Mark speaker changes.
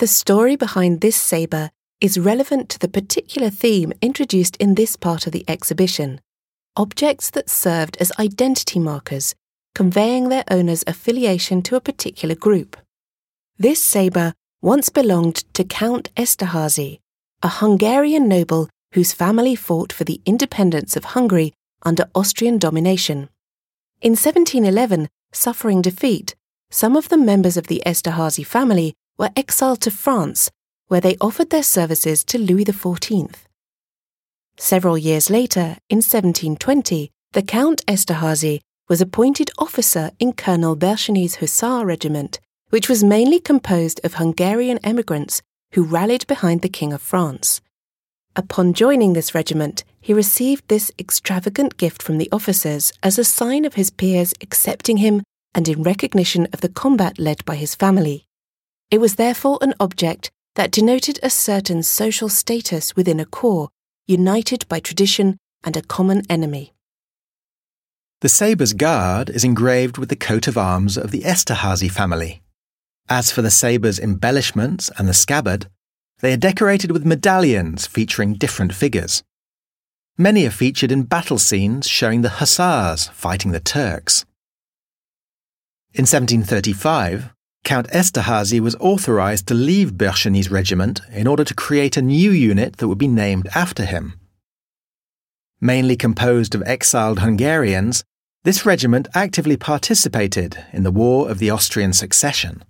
Speaker 1: The story behind this sabre is relevant to the particular theme introduced in this part of the exhibition objects that served as identity markers, conveying their owner's affiliation to a particular group. This sabre once belonged to Count Esterhazy, a Hungarian noble whose family fought for the independence of Hungary under Austrian domination. In 1711, suffering defeat, some of the members of the Esterhazy family were exiled to France, where they offered their services to Louis XIV. Several years later, in 1720, the Count Esterhazy was appointed officer in Colonel Bercheny's Hussar regiment, which was mainly composed of Hungarian emigrants who rallied behind the King of France. Upon joining this regiment, he received this extravagant gift from the officers as a sign of his peers accepting him and in recognition of the combat led by his family. It was therefore an object that denoted a certain social status within a corps, united by tradition and a common enemy.
Speaker 2: The sabre's guard is engraved with the coat of arms of the Esterhazy family. As for the sabre's embellishments and the scabbard, they are decorated with medallions featuring different figures. Many are featured in battle scenes showing the hussars fighting the Turks. In 1735, Count Esterhazy was authorized to leave Bercheny's regiment in order to create a new unit that would be named after him. Mainly composed of exiled Hungarians, this regiment actively participated in the War of the Austrian Succession.